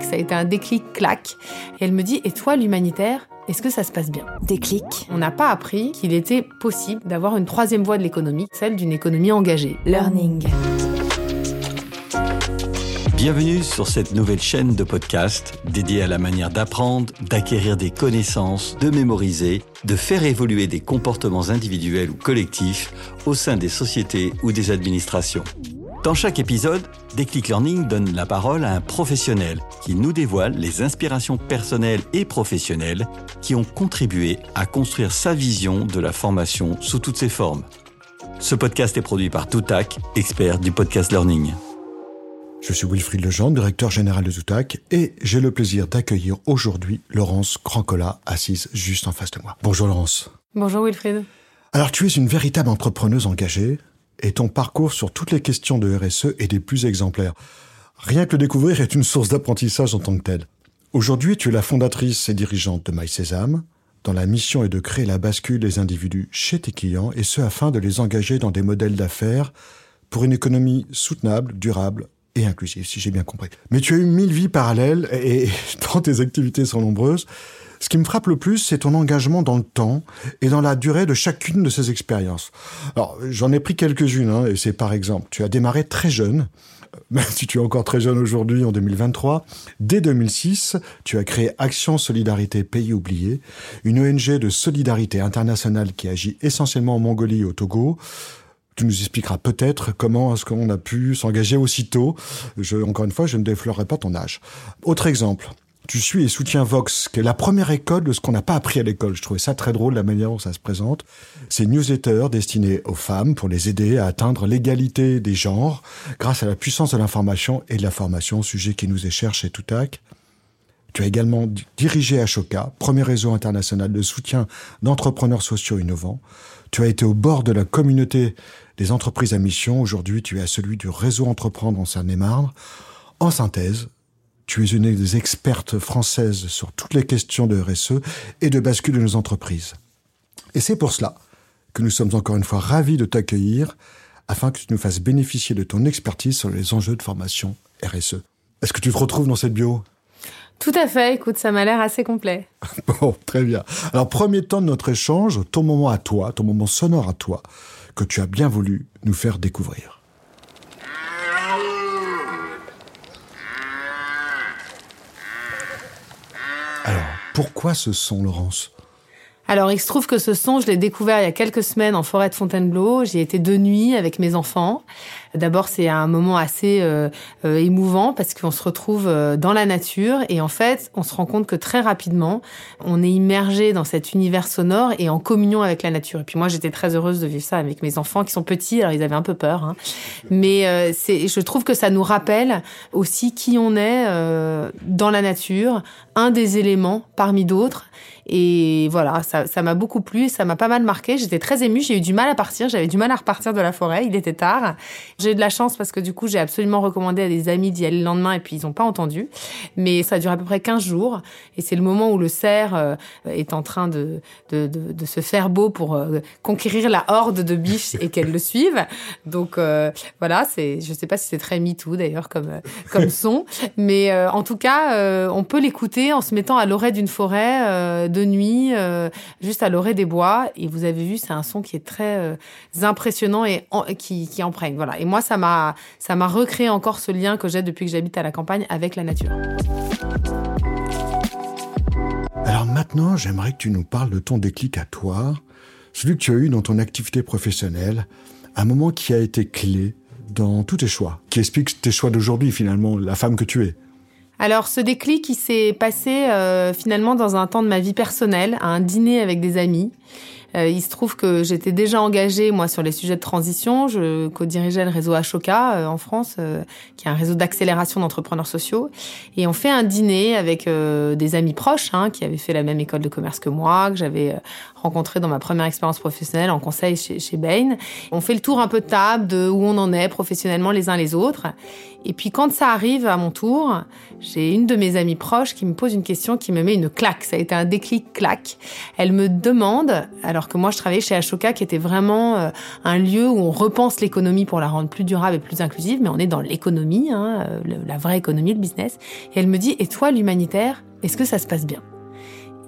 Ça a été un déclic claque. Et elle me dit, et toi, l'humanitaire, est-ce que ça se passe bien? Déclic. On n'a pas appris qu'il était possible d'avoir une troisième voie de l'économie, celle d'une économie engagée. Learning. Bienvenue sur cette nouvelle chaîne de podcast dédiée à la manière d'apprendre, d'acquérir des connaissances, de mémoriser, de faire évoluer des comportements individuels ou collectifs au sein des sociétés ou des administrations. Dans chaque épisode, Déclic Learning donne la parole à un professionnel qui nous dévoile les inspirations personnelles et professionnelles qui ont contribué à construire sa vision de la formation sous toutes ses formes. Ce podcast est produit par Toutac, expert du podcast learning. Je suis Wilfried Legendre, directeur général de Toutac, et j'ai le plaisir d'accueillir aujourd'hui Laurence Crancola, assise juste en face de moi. Bonjour Laurence. Bonjour Wilfried. Alors tu es une véritable entrepreneuse engagée, et ton parcours sur toutes les questions de RSE est des plus exemplaires. Rien que le découvrir est une source d'apprentissage en tant que tel. Aujourd'hui, tu es la fondatrice et dirigeante de MySésame, dont la mission est de créer la bascule des individus chez tes clients, et ce afin de les engager dans des modèles d'affaires pour une économie soutenable, durable et inclusive, si j'ai bien compris. Mais tu as eu mille vies parallèles, et tant tes activités sont nombreuses. Ce qui me frappe le plus, c'est ton engagement dans le temps et dans la durée de chacune de ces expériences. Alors, j'en ai pris quelques-unes, hein, et c'est par exemple, tu as démarré très jeune, même si tu es encore très jeune aujourd'hui, en 2023. Dès 2006, tu as créé Action Solidarité Pays Oubliés, une ONG de solidarité internationale qui agit essentiellement en Mongolie et au Togo. Tu nous expliqueras peut-être comment est-ce qu'on a pu s'engager aussitôt. Je, encore une fois, je ne déflorerai pas ton âge. Autre exemple, tu suis et soutiens Vox, qui est la première école de ce qu'on n'a pas appris à l'école. Je trouvais ça très drôle, la manière dont ça se présente. C'est newsletter destinée aux femmes pour les aider à atteindre l'égalité des genres grâce à la puissance de l'information et de la formation, sujet qui nous est cher chez Toutac. Tu as également dirigé Ashoka, premier réseau international de soutien d'entrepreneurs sociaux innovants. Tu as été au bord de la communauté des entreprises à mission. Aujourd'hui, tu es à celui du réseau Entreprendre en Seine-et-Marne. En synthèse, tu es une des expertes françaises sur toutes les questions de RSE et de bascule de nos entreprises. Et c'est pour cela que nous sommes encore une fois ravis de t'accueillir afin que tu nous fasses bénéficier de ton expertise sur les enjeux de formation RSE. Est-ce que tu te retrouves dans cette bio? Tout à fait, écoute, ça m'a l'air assez complet. bon, très bien. Alors, premier temps de notre échange, ton moment à toi, ton moment sonore à toi, que tu as bien voulu nous faire découvrir. Alors, pourquoi ce son, Laurence? Alors, il se trouve que ce son, je l'ai découvert il y a quelques semaines en forêt de Fontainebleau. J'y étais de nuit avec mes enfants. D'abord, c'est un moment assez euh, euh, émouvant parce qu'on se retrouve euh, dans la nature et en fait, on se rend compte que très rapidement, on est immergé dans cet univers sonore et en communion avec la nature. Et puis moi, j'étais très heureuse de vivre ça avec mes enfants qui sont petits, alors ils avaient un peu peur. Hein. Mais je trouve que ça nous rappelle aussi qui on est dans la nature, un des éléments parmi d'autres. Et voilà, ça m'a beaucoup plu, ça m'a pas mal marqué. J'étais très émue, j'ai eu du mal à partir, j'avais du mal à repartir de la forêt, il était tard. J'ai eu de la chance parce que du coup, j'ai absolument recommandé à des amis d'y aller le lendemain et puis ils n'ont pas entendu. Mais ça dure à peu près 15 jours et c'est le moment où le cerf euh, est en train de, de, de, de se faire beau pour euh, conquérir la horde de biches et qu'elles le suivent. Donc euh, voilà, c'est, je sais pas si c'est très MeToo d'ailleurs comme, comme son, mais en tout cas, on peut l'écouter en se mettant à l'oreille d'une forêt de nuit, euh, juste à l'orée des bois. Et vous avez vu, c'est un son qui est très euh, impressionnant et qui, qui emprunte. Voilà. Et moi, ça m'a, ça m'a recréé encore ce lien que j'ai depuis que j'habite à la campagne avec la nature. Alors maintenant, j'aimerais que tu nous parles de ton déclic à toi, celui que tu as eu dans ton activité professionnelle, un moment qui a été clé dans tous tes choix, qui explique tes choix d'aujourd'hui finalement, la femme que tu es. Alors ce déclic, il s'est passé euh, finalement dans un temps de ma vie personnelle, à un dîner avec des amis. Euh, il se trouve que j'étais déjà engagée, moi, sur les sujets de transition. Je co-dirigeais le réseau Ashoka euh, en France, euh, qui est un réseau d'accélération d'entrepreneurs sociaux. Et on fait un dîner avec des amis proches, hein, qui avaient fait la même école de commerce que moi, que j'avais rencontré dans ma première expérience professionnelle en conseil chez, chez Bain. On fait le tour un peu de table de où on en est professionnellement les uns les autres. Et puis quand ça arrive à mon tour, j'ai une de mes amies proches qui me pose une question qui me met une claque. Ça a été un déclic claque. Elle me demande, alors que moi je travaillais chez Ashoka, qui était vraiment euh, un lieu où on repense l'économie pour la rendre plus durable et plus inclusive, mais on est dans l'économie, hein, euh, la vraie économie, le business. Et elle me dit, et toi l'humanitaire, est-ce que ça se passe bien?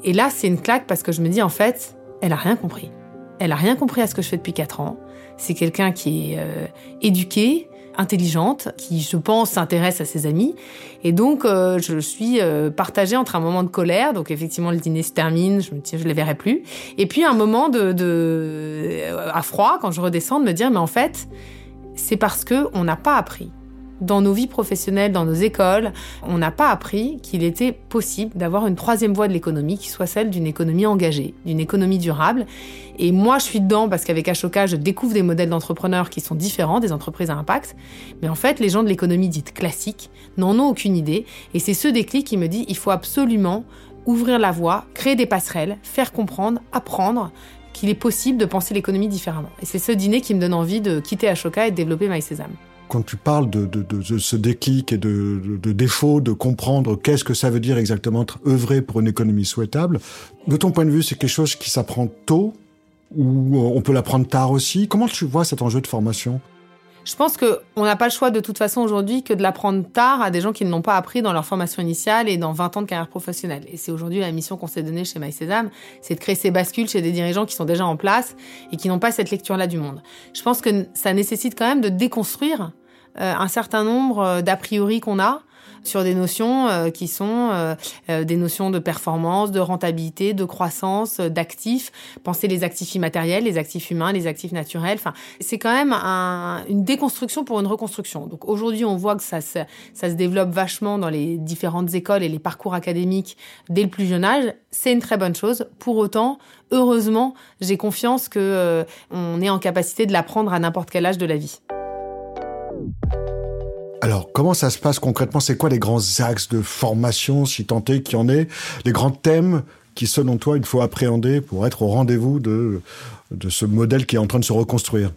Et là c'est une claque parce que je me dis en fait, elle a rien compris. Elle a rien compris à ce que je fais depuis quatre ans. C'est quelqu'un qui est euh, éduqué, intelligente, qui, je pense, s'intéresse à ses amis. Et donc, euh, je suis euh, partagée entre un moment de colère, donc effectivement, le dîner se termine, je me dis, je les verrai plus. Et puis, un moment de, de à froid, quand je redescends, de me dire, mais en fait, c'est parce que on n'a pas appris dans nos vies professionnelles, dans nos écoles, on n'a pas appris qu'il était possible d'avoir une troisième voie de l'économie qui soit celle d'une économie engagée, d'une économie durable. Et moi, je suis dedans parce qu'avec Ashoka, je découvre des modèles d'entrepreneurs qui sont différents, des entreprises à impact. Mais en fait, les gens de l'économie dite classique n'en ont aucune idée. Et c'est ce déclic qui me dit, il faut absolument ouvrir la voie, créer des passerelles, faire comprendre, apprendre qu'il est possible de penser l'économie différemment. Et c'est ce dîner qui me donne envie de quitter Ashoka et de développer MySesame quand tu parles de, ce déclic et de, défaut, de comprendre qu'est-ce que ça veut dire exactement œuvrer pour une économie souhaitable, de ton point de vue, c'est quelque chose qui s'apprend tôt ou on peut l'apprendre tard aussi? Comment tu vois cet enjeu de formation? Je pense qu'on n'a pas le choix de toute façon aujourd'hui que de l'apprendre tard à des gens qui ne l'ont pas appris dans leur formation initiale et dans 20 ans de carrière professionnelle. Et c'est aujourd'hui la mission qu'on s'est donnée chez MySesame, c'est de créer ces bascules chez des dirigeants qui sont déjà en place et qui n'ont pas cette lecture-là du monde. Je pense que ça nécessite quand même de déconstruire euh, un certain nombre euh, d'a priori qu'on a sur des notions euh, qui sont des notions de performance, de rentabilité, de croissance, d'actifs. Penser les actifs immatériels, les actifs humains, les actifs naturels. Enfin, c'est quand même une déconstruction pour une reconstruction. Donc aujourd'hui, on voit que ça, ça, ça, se développe vachement dans les différentes écoles et les parcours académiques dès le plus jeune âge. C'est une très bonne chose. Pour autant, heureusement, j'ai confiance que on est en capacité de l'apprendre à n'importe quel âge de la vie. Alors, comment ça se passe concrètement? C'est quoi les grands axes de formation, si tant est qu'il y en ait? Les grands thèmes qui, selon toi, il faut appréhender pour être au rendez-vous de, de ce modèle qui est en train de se reconstruire?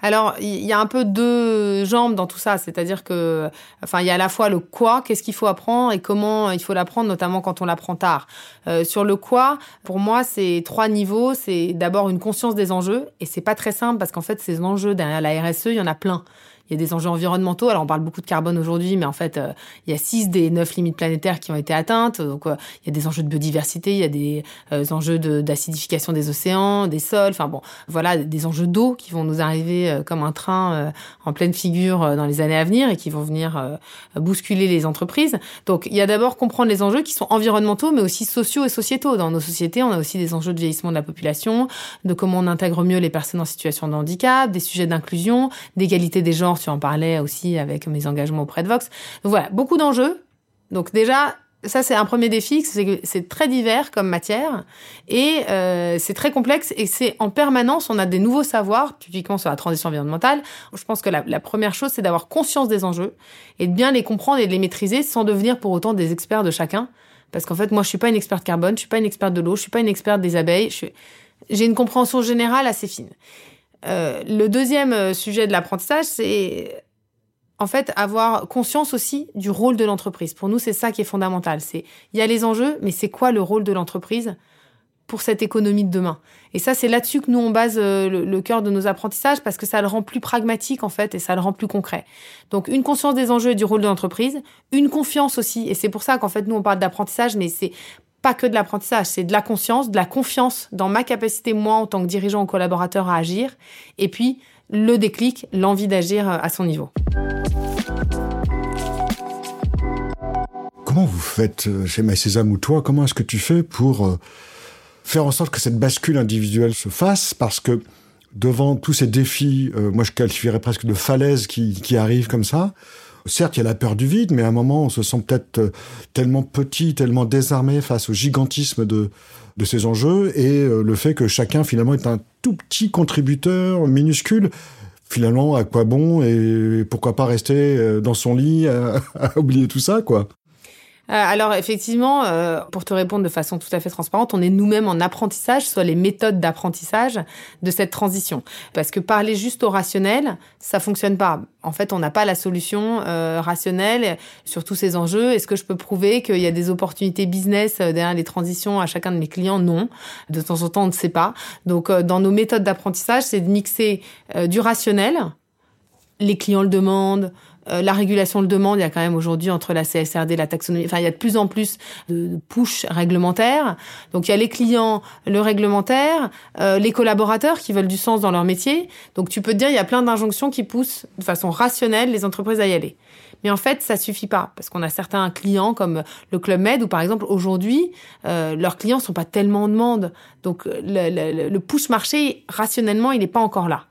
Alors, il y a un peu deux jambes dans tout ça, c'est-à-dire que, enfin, il y a à la fois le quoi, qu'est-ce qu'il faut apprendre et comment il faut l'apprendre, notamment quand on l'apprend tard. Euh, sur le quoi, pour moi, c'est trois niveaux. C'est d'abord une conscience des enjeux, et c'est pas très simple parce qu'en fait, ces enjeux derrière la RSE, il y en a plein. Il y a des enjeux environnementaux. Alors, on parle beaucoup de carbone aujourd'hui, mais en fait, euh, il y a six des neuf limites planétaires qui ont été atteintes. Donc, euh, il y a des enjeux de biodiversité, il y a des euh, enjeux d'acidification des océans, des sols. Enfin bon, voilà, des enjeux d'eau qui vont nous arriver comme un train en pleine figure dans les années à venir et qui vont venir bousculer les entreprises. Donc, il y a d'abord comprendre les enjeux qui sont environnementaux, mais aussi sociaux et sociétaux. Dans nos sociétés, on a aussi des enjeux de vieillissement de la population, de comment on intègre mieux les personnes en situation de handicap, des sujets d'inclusion, d'égalité des genres tu en parlais aussi avec mes engagements auprès de Vox. Donc voilà, beaucoup d'enjeux. Donc déjà, ça c'est un premier défi, c'est que c'est très divers comme matière et euh, c'est très complexe et c'est en permanence, on a des nouveaux savoirs, typiquement sur la transition environnementale. Je pense que la, première chose, c'est d'avoir conscience des enjeux et de bien les comprendre et de les maîtriser sans devenir pour autant des experts de chacun. Parce qu'en fait, moi, je suis pas une experte carbone, je suis pas une experte de l'eau, je suis pas une experte des abeilles. J'ai une compréhension générale assez fine. Euh, le deuxième euh, sujet de l'apprentissage, c'est en fait avoir conscience aussi du rôle de l'entreprise. Pour nous, c'est ça qui est fondamental. C'est il y a les enjeux, mais c'est quoi le rôle de l'entreprise pour cette économie de demain? Et ça, c'est là-dessus que nous on base euh, le, cœur de nos apprentissages parce que ça le rend plus pragmatique en fait et ça le rend plus concret. Donc une conscience des enjeux et du rôle de l'entreprise, une confiance aussi. Et c'est pour ça qu'en fait nous on parle d'apprentissage, mais c'est pas que de l'apprentissage, c'est de la conscience, de la confiance dans ma capacité, moi, en tant que dirigeant ou collaborateur, à agir, et puis le déclic, l'envie d'agir euh, à son niveau. Comment vous faites euh, chez MySesame ou toi Comment est-ce que tu fais pour euh, faire en sorte que cette bascule individuelle se fasse? Parce que devant tous ces défis, moi je qualifierais presque de falaises qui, qui arrivent comme ça, certes, il y a la peur du vide, mais à un moment, on se sent peut-être euh, tellement petit, tellement désarmé face au gigantisme de, ces enjeux et euh, le fait que chacun, finalement, est un tout petit contributeur minuscule. Finalement, à quoi bon et pourquoi pas rester euh, dans son lit à, oublier tout ça, quoi? Alors effectivement, euh, pour te répondre de façon tout à fait transparente, on est nous-mêmes en apprentissage, soit les méthodes d'apprentissage de cette transition. Parce que parler juste au rationnel, ça fonctionne pas. En fait, on n'a pas la solution euh, rationnelle sur tous ces enjeux. Est-ce que je peux prouver qu'il y a des opportunités business derrière les transitions à chacun de mes clients? Non. De temps en temps, on ne sait pas. Donc, dans nos méthodes d'apprentissage, c'est de mixer du rationnel, les clients le demandent, euh, la régulation le demande. Il y a quand même aujourd'hui entre la CSRD, la taxonomie, enfin il y a de plus en plus de, push réglementaires. Donc il y a les clients, le réglementaire, euh, les collaborateurs qui veulent du sens dans leur métier. Donc tu peux te dire il y a plein d'injonctions qui poussent de façon rationnelle les entreprises à y aller. Mais en fait, ça suffit pas parce qu'on a certains clients comme le Club Med où par exemple aujourd'hui euh, leurs clients sont pas tellement en demande. Donc le, le, le push marché rationnellement il n'est pas encore là.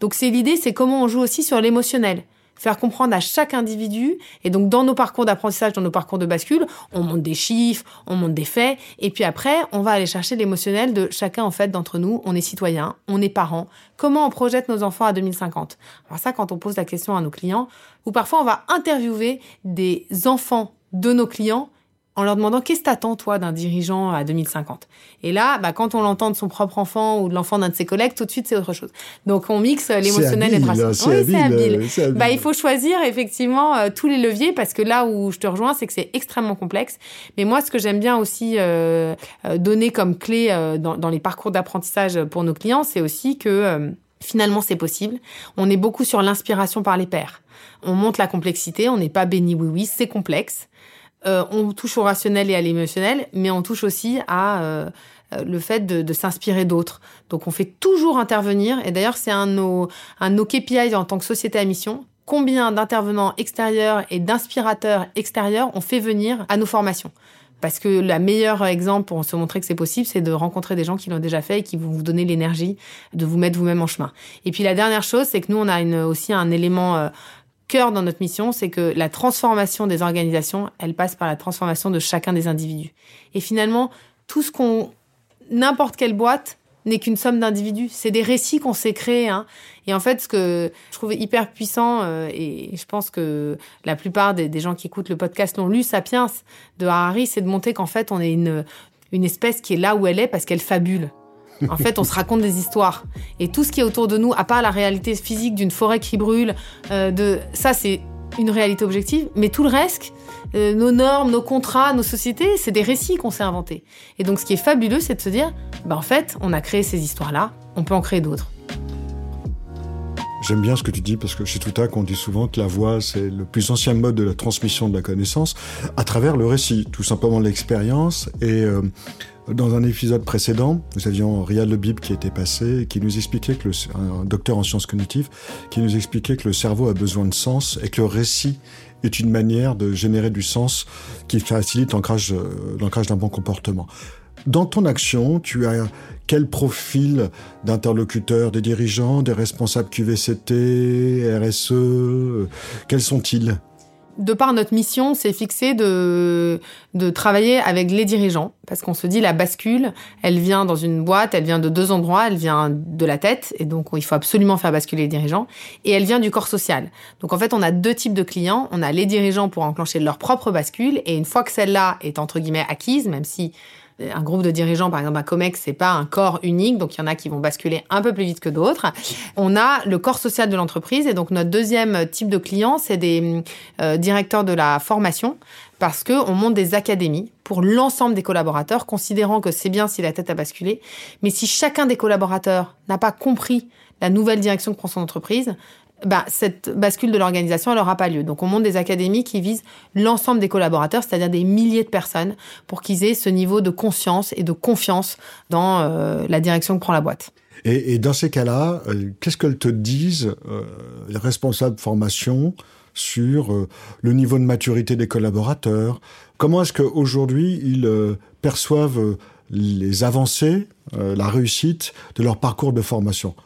Donc c'est l'idée, c'est comment on joue aussi sur l'émotionnel faire comprendre à chaque individu. Et donc, dans nos parcours d'apprentissage, dans nos parcours de bascule, on monte des chiffres, on monte des faits. Et puis après, on va aller chercher l'émotionnel de chacun, en fait, d'entre nous. On est citoyen, on est parents. Comment on projette nos enfants à 2050? Alors ça, quand on pose la question à nos clients, ou parfois on va interviewer des enfants de nos clients en leur demandant qu'est-ce que t'attends toi d'un dirigeant à 2050. Et là, bah, quand on l'entend de son propre enfant ou de l'enfant d'un de ses collègues, tout de suite c'est autre chose. Donc on mixe l'émotionnel et le rationnel. Oui, c'est habile. Bah, il faut choisir effectivement euh, tous les leviers parce que là où je te rejoins, c'est que c'est extrêmement complexe. Mais moi, ce que j'aime bien aussi euh, euh donner comme clé euh, dans, dans, les parcours d'apprentissage pour nos clients, c'est aussi que finalement c'est possible. On est beaucoup sur l'inspiration par les pairs. On monte la complexité, on n'est pas béni oui oui, c'est complexe. Euh, on touche au rationnel et à l'émotionnel, mais on touche aussi à euh, euh, le fait de, s'inspirer d'autres. Donc on fait toujours intervenir, et d'ailleurs c'est un de nos, un de nos KPI en tant que société à mission, combien d'intervenants extérieurs et d'inspirateurs extérieurs on fait venir à nos formations? Parce que le meilleur exemple pour se montrer que c'est possible, c'est de rencontrer des gens qui l'ont déjà fait et qui vont vous donner l'énergie de vous mettre vous-même en chemin. Et puis la dernière chose, c'est que nous, on a une, aussi un élément cœur dans notre mission, c'est que la transformation des organisations, elle passe par la transformation de chacun des individus. Et finalement, tout ce qu'on, n'importe quelle boîte n'est qu'une somme d'individus. C'est des récits qu'on s'est créés. Hein. Et en fait, ce que je trouve hyper puissant, euh, et je pense que la plupart des, des gens qui écoutent le podcast l'ont lu, Sapiens de Harari, c'est de montrer qu'en fait, on est une, une espèce qui est là où elle est parce qu'elle fabule. En fait, on se raconte des histoires. Et tout ce qui est autour de nous, à part la réalité physique d'une forêt qui brûle, euh, de ça, c'est une réalité objective. Mais tout le reste, euh, nos normes, nos contrats, nos sociétés, c'est des récits qu'on s'est inventés. Et donc, ce qui est fabuleux, c'est de se dire, bah, en fait, on a créé ces histoires-là, on peut en créer d'autres. J'aime bien ce que tu dis parce que chez Toutac, on dit souvent que la voix, c'est le plus ancien mode de la transmission de la connaissance à travers le récit, tout simplement l'expérience. Et euh, dans un épisode précédent, nous avions Riyad Lebib qui était passé, qui nous expliquait que le, un docteur en sciences cognitives, qui nous expliquait que le cerveau a besoin de sens et que le récit est une manière de générer du sens qui facilite l'ancrage, euh, d'un bon comportement. Dans ton action, tu as quel profil d'interlocuteurs, des dirigeants, des responsables QVCT, RSE, quels sont-ils? De par notre mission, c'est fixé de, de travailler avec les dirigeants, parce qu'on se dit la bascule, elle vient dans une boîte, elle vient de deux endroits, elle vient de la tête, et donc il faut absolument faire basculer les dirigeants, et elle vient du corps social. Donc en fait, on a deux types de clients, on a les dirigeants pour enclencher leur propre bascule, et une fois que celle-là est entre guillemets acquise, même si un groupe de dirigeants, par exemple à Comex, c'est pas un corps unique, donc il y en a qui vont basculer un peu plus vite que d'autres. On a le corps social de l'entreprise, et donc notre deuxième type de client, c'est des euh, directeurs de la formation, parce que on monte des académies pour l'ensemble des collaborateurs, considérant que c'est bien si la tête a basculé, mais si chacun des collaborateurs n'a pas compris la nouvelle direction que prend son entreprise, bah, cette bascule de l'organisation, n'aura pas lieu. Donc on monte des académies qui visent l'ensemble des collaborateurs, c'est-à-dire des milliers de personnes, pour qu'ils aient ce niveau de conscience et de confiance dans euh, la direction que prend la boîte. Et, dans ces cas-là, euh, qu'est-ce qu'elles te disent, euh, les responsables formation, sur le niveau de maturité des collaborateurs? Comment est-ce qu'aujourd'hui ils perçoivent les avancées, la réussite de leur parcours de formation?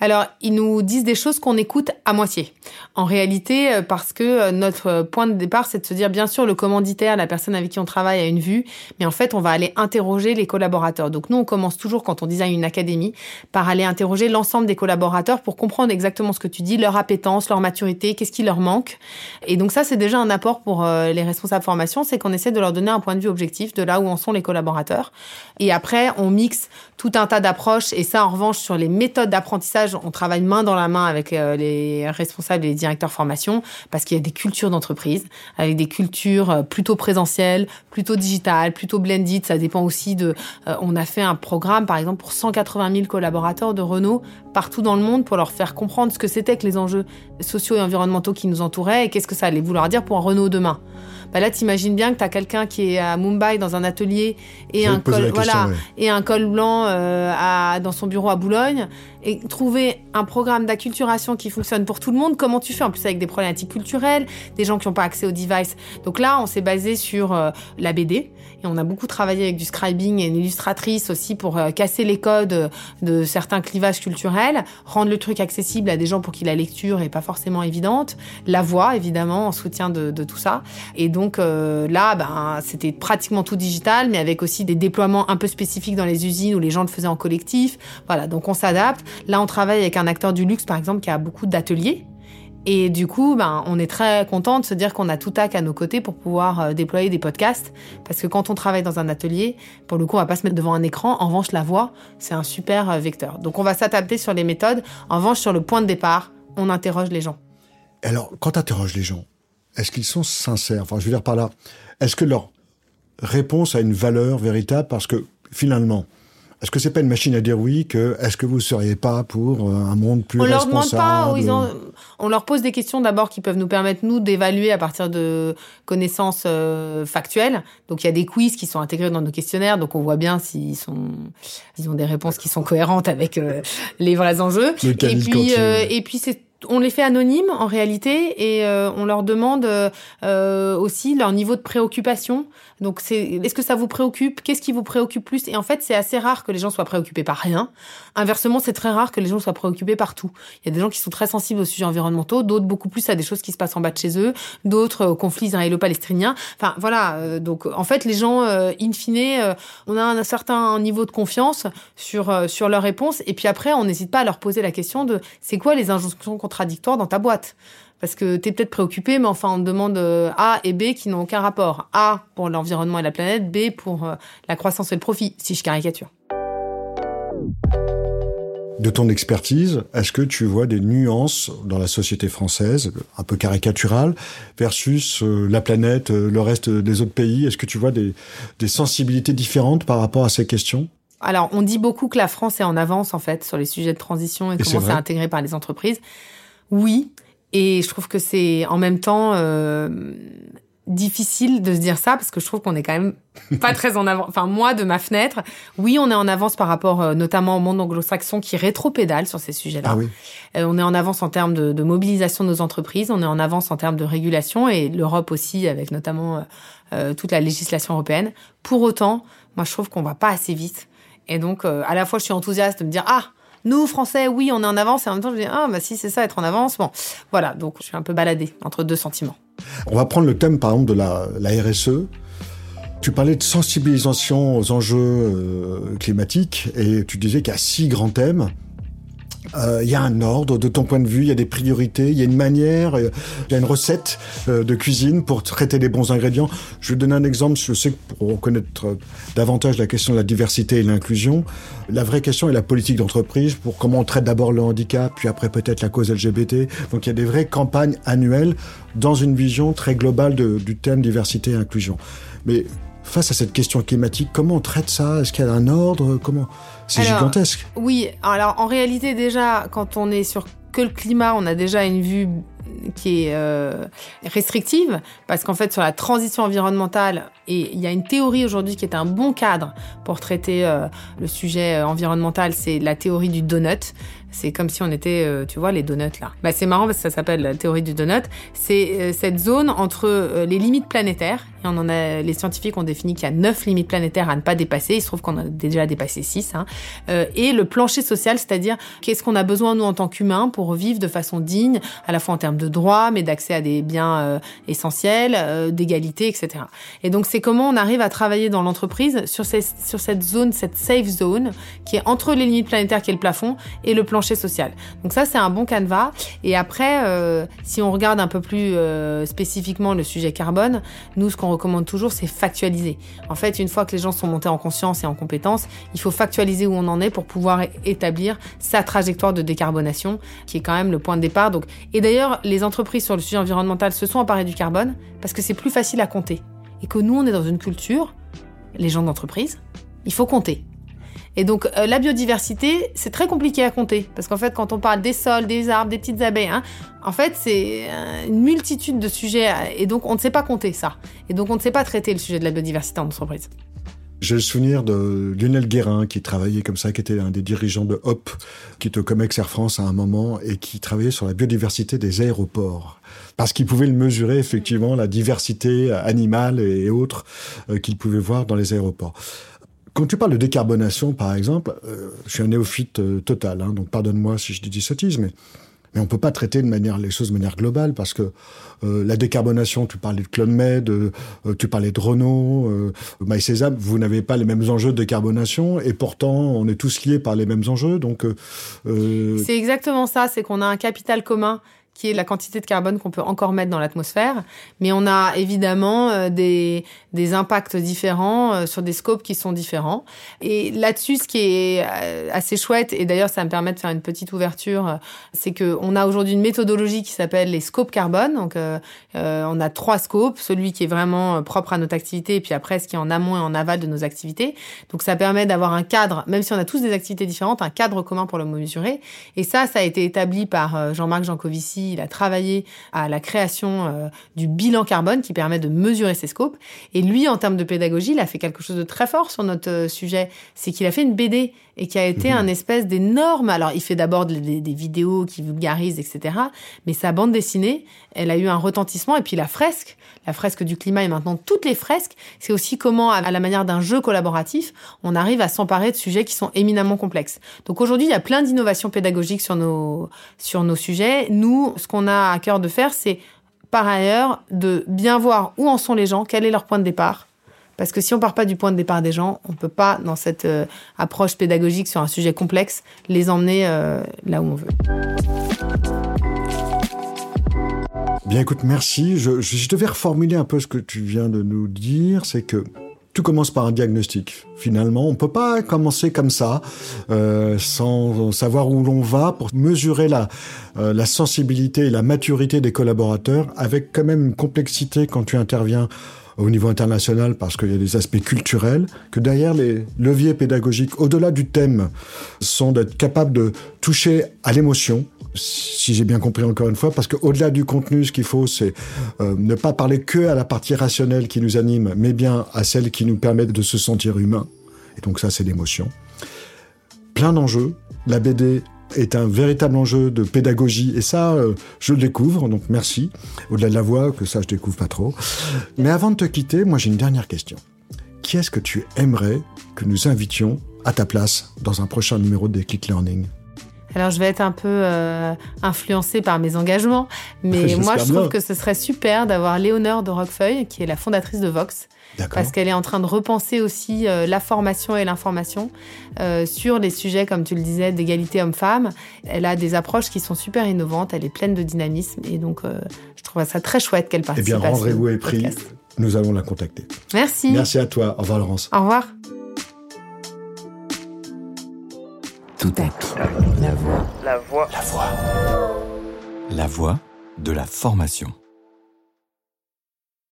Alors, ils nous disent des choses qu'on écoute à moitié. En réalité, euh, parce que euh, notre point de départ, c'est de se dire, bien sûr, le commanditaire, la personne avec qui on travaille a une vue, mais en fait, on va aller interroger les collaborateurs. Donc, nous, on commence toujours, quand on design une académie, par aller interroger l'ensemble des collaborateurs pour comprendre exactement ce que tu dis, leur appétence, leur maturité, qu'est-ce qui leur manque. Et donc, ça, c'est déjà un apport pour euh, les responsables formation, c'est qu'on essaie de leur donner un point de vue objectif de là où en sont les collaborateurs. Et après, on mixe tout un tas d'approches. Et ça, en revanche, sur les méthodes d'apprentissage, on travaille main dans la main avec euh, les responsables et les directeurs formation parce qu'il y a des cultures d'entreprise avec des cultures euh, plutôt présentielles, plutôt digitales, plutôt blended. Ça dépend aussi de. Euh, on a fait un programme, par exemple, pour 180 000 collaborateurs de Renault partout dans le monde pour leur faire comprendre ce que c'était que les enjeux sociaux et environnementaux qui nous entouraient et qu'est-ce que ça allait vouloir dire pour un Renault demain. Bah là, t'imagines bien que tu as quelqu'un qui est à Mumbai dans un atelier et un col, voilà, et un col blanc euh, à, dans son bureau à Boulogne et trouver un programme d'acculturation qui fonctionne pour tout le monde. Comment tu fais? En plus avec des problématiques culturelles, des gens qui n'ont pas accès aux devices. Donc là, on s'est basé sur euh, la BD et on a beaucoup travaillé avec du scribing et une illustratrice aussi pour euh, casser les codes de certains clivages culturels, rendre le truc accessible à des gens pour qui la lecture est pas forcément évidente, la voix évidemment en soutien de, de tout ça. Et donc donc euh, là, ben, c'était pratiquement tout digital, mais avec aussi des déploiements un peu spécifiques dans les usines où les gens le faisaient en collectif. Voilà, donc on s'adapte. Là, on travaille avec un acteur du luxe, par exemple, qui a beaucoup d'ateliers. Et du coup, ben, on est très content de se dire qu'on a tout tac à nos côtés pour pouvoir euh, déployer des podcasts. Parce que quand on travaille dans un atelier, pour le coup, on va pas se mettre devant un écran. En revanche, la voix, c'est un super euh, vecteur. Donc, on va s'adapter sur les méthodes. En revanche, sur le point de départ, on interroge les gens. Alors, quand tu interroges les gens, est-ce qu'ils sont sincères? Enfin, je veux dire par là, est-ce que leur réponse a une valeur véritable? Parce que finalement, est-ce que c'est pas une machine à dire oui que est-ce que vous seriez pas pour euh, un monde plus on responsable leur demande pas, on leur pose des questions d'abord qui peuvent nous permettre nous d'évaluer à partir de connaissances euh, factuelles. Donc il y a des quiz qui sont intégrés dans nos questionnaires, donc on voit bien s'ils sont, ils ont des réponses qui sont cohérentes avec euh, les vrais enjeux. et puis, et puis c'est on les fait anonymes en réalité et euh, on leur demande euh, aussi leur niveau de préoccupation. Donc c'est est-ce que ça vous préoccupe? Qu'est-ce qui vous préoccupe plus? Et en fait, c'est assez rare que les gens soient préoccupés par rien. Inversement, c'est très rare que les gens soient préoccupés par tout. Il y a des gens qui sont très sensibles aux sujets environnementaux, d'autres beaucoup plus à des choses qui se passent en bas de chez eux, d'autres aux conflits israélo-palestiniens. Enfin voilà, euh, donc en fait, les gens in fine, on a un certain niveau de confiance sur sur leurs réponses et puis après, on n'hésite pas à leur poser la question de c'est quoi les injonctions contradictoires dans ta boîte. Parce que tu es peut-être préoccupé, mais enfin, on demande euh, A et B qui n'ont aucun rapport. A pour l'environnement et la planète, B pour euh, la croissance et le profit, si je caricature. De ton expertise, est-ce que tu vois des nuances dans la société française, un peu caricaturale, versus euh, la planète, le reste des autres pays? Est-ce que tu vois des, des sensibilités différentes par rapport à ces questions? Alors, on dit beaucoup que la France est en avance, en fait, sur les sujets de transition et, comment c'est intégré par les entreprises. Oui. Et je trouve que c'est en même temps euh, difficile de se dire ça parce que je trouve qu'on est quand même pas très en avance. Enfin, moi, de ma fenêtre, oui, on est en avance par rapport euh, notamment au monde anglo-saxon qui rétropédale sur ces sujets-là. Ah oui. Euh, on est en avance en termes de, de, mobilisation de nos entreprises, on est en avance en termes de régulation et l'Europe aussi avec notamment euh, toute la législation européenne. Pour autant, moi, je trouve qu'on va pas assez vite et donc, à la fois, je suis enthousiaste de me dire, ah, nous, Français, oui, on est en avance, et en même temps, je dis, ah, bah si, c'est ça, être en avance. Bon, voilà, donc je suis un peu baladée entre deux sentiments. On va prendre le thème, par exemple, de la, la RSE. Tu parlais de sensibilisation aux enjeux euh, climatiques, et tu disais qu'il y a six grands thèmes. Euh, il y a un ordre de ton point de vue, il y a des priorités, il y a une manière, il y a une recette euh, de cuisine pour traiter les bons ingrédients. Je vais donner un exemple, je sais que pour connaître davantage la question de la diversité et l'inclusion, la vraie question est la politique d'entreprise pour comment on traite d'abord le handicap, puis après peut-être la cause LGBT. Donc il y a des vraies campagnes annuelles dans une vision très globale du thème diversité et inclusion. Mais face à cette question climatique, comment on traite ça? Est-ce qu'il y a un ordre? Comment? C'est gigantesque. Oui, alors en réalité déjà, quand on est sur que le climat, on a déjà une vue qui est euh, restrictive, parce qu'en fait sur la transition environnementale, et il y a une théorie aujourd'hui qui est un bon cadre pour traiter euh, le sujet euh, environnemental, c'est la théorie du donut. C'est comme si on était, euh, tu vois, les donuts là. Bah, c'est marrant parce que ça s'appelle la théorie du donut. C'est euh, cette zone entre euh, les limites planétaires. Et on en a, les scientifiques ont défini qu'il y a neuf limites planétaires à ne pas dépasser. Il se trouve qu'on a déjà dépassé six. Hein. et le plancher social, c'est-à-dire qu'est-ce qu'on a besoin nous en tant qu'humains pour vivre de façon digne, à la fois en termes de droits, mais d'accès à des biens essentiels, d'égalité, etc. Et donc c'est comment on arrive à travailler dans l'entreprise sur, sur cette zone, cette safe zone, qui est entre les limites planétaires, qui est le plafond, et le plancher social. Donc ça, c'est un bon canevas. Et après, euh, si on regarde un peu plus euh, spécifiquement le sujet carbone, nous, ce qu'on recommande toujours, c'est factualiser. En fait, une fois que les gens sont montés en conscience et en compétence, il faut factualiser où on en est pour pouvoir établir sa trajectoire de décarbonation, qui est quand même le point de départ. Donc, et d'ailleurs, les entreprises sur le sujet environnemental se sont emparées du carbone parce que c'est plus facile à compter. Et que nous, on est dans une culture, les gens d'entreprise, il faut compter. Et donc euh, la biodiversité, c'est très compliqué à compter parce qu'en fait, quand on parle des sols, des arbres, des petites abeilles, hein, en fait, c'est euh, une multitude de sujets et donc on ne sait pas compter ça. Et donc on ne sait pas traiter le sujet de la biodiversité en entreprise. J'ai le souvenir de Lionel Guérin qui travaillait comme ça, qui était un des dirigeants de HOP, qui était au COMEX Air France à un moment et qui travaillait sur la biodiversité des aéroports. Parce qu'il pouvait le mesurer effectivement, la diversité animale et autres euh, qu'il pouvait voir dans les aéroports. Quand tu parles de décarbonation, par exemple, euh, je suis un néophyte euh, total, hein, donc pardonne-moi si je dis des sottises, mais, mais on peut pas traiter les choses de manière globale parce que euh, la décarbonation, tu parlais de Club Med, tu parlais de Renault, euh, MySésame, vous n'avez pas les mêmes enjeux de décarbonation et pourtant on est tous liés par les mêmes enjeux. Donc c'est exactement ça, c'est qu'on a un capital commun qui est la quantité de carbone qu'on peut encore mettre dans l'atmosphère. Mais on a évidemment euh, des, des impacts différents euh, sur des scopes qui sont différents. Et là-dessus, ce qui est euh, assez chouette, et d'ailleurs ça me permet de faire une petite ouverture, c'est qu'on a aujourd'hui une méthodologie qui s'appelle les scopes carbone. Donc on a trois scopes, celui qui est vraiment propre à notre activité, et puis après ce qui est en amont et en aval de nos activités. Donc ça permet d'avoir un cadre, même si on a tous des activités différentes, un cadre commun pour le mesurer. Et ça, ça a été établi par Jean-Marc Jancovici il a travaillé à la création euh, du bilan carbone qui permet de mesurer ses scopes. Et lui, en termes de pédagogie, il a fait quelque chose de très fort sur notre euh, sujet. C'est qu'il a fait une BD et qui a été mhm. un espèce d'énorme. Alors, il fait d'abord des, des, vidéos qui vulgarisent, etc. Mais sa bande dessinée, elle a eu un retentissement. Et puis la fresque, la fresque du climat et maintenant toutes les fresques, c'est aussi comment, à la manière d'un jeu collaboratif, on arrive à s'emparer de sujets qui sont éminemment complexes. Donc aujourd'hui, il y a plein d'innovations pédagogiques sur nos sur nos sujets. Nous, ce qu'on a à cœur de faire, c'est par ailleurs de bien voir où en sont les gens, quel est leur point de départ. Parce que si on part pas du point de départ des gens, on peut pas, dans cette euh, approche pédagogique sur un sujet complexe, les emmener euh, là où on veut. Bien écoute, merci. Je, je, devais reformuler un peu ce que tu viens de nous dire, c'est que tout commence par un diagnostic. Finalement, on peut pas commencer comme ça, euh, sans savoir où l'on va, pour mesurer la, euh, la sensibilité et la maturité des collaborateurs, avec quand même une complexité quand tu interviens au niveau international parce qu'il y a des aspects culturels, que derrière les leviers pédagogiques, au-delà du thème, sont d'être capables de toucher à l'émotion, si j'ai bien compris encore une fois, parce qu'au-delà du contenu, ce qu'il faut, c'est euh, ne pas parler que à la partie rationnelle qui nous anime, mais bien à celle qui nous permet de se sentir humain. Et donc ça, c'est l'émotion. Plein d'enjeux. La BD est un véritable enjeu de pédagogie et ça, euh, je le découvre, donc merci. Au-delà de la voix, que ça, je découvre pas trop. Mais avant de te quitter, moi, j'ai une dernière question. Qui est-ce que tu aimerais que nous invitions à ta place dans un prochain numéro de Click Learning? Alors, je vais être un peu euh, influencée par mes engagements, mais moi, je trouve que ce serait super d'avoir Léonore de Roquefeuille, qui est la fondatrice de Vox, parce qu'elle est en train de repenser aussi euh, la formation et l'information euh, sur les sujets, comme tu le disais, d'égalité homme-femme. Elle a des approches qui sont super innovantes, elle est pleine de dynamisme, et donc je trouve ça très chouette qu'elle participe. Eh bien, rendez-vous est pris. Nous allons la contacter. Merci. Merci à toi. Au revoir, Laurence. Au revoir. Tout à La voix. La voix. La voix. La voix de la formation.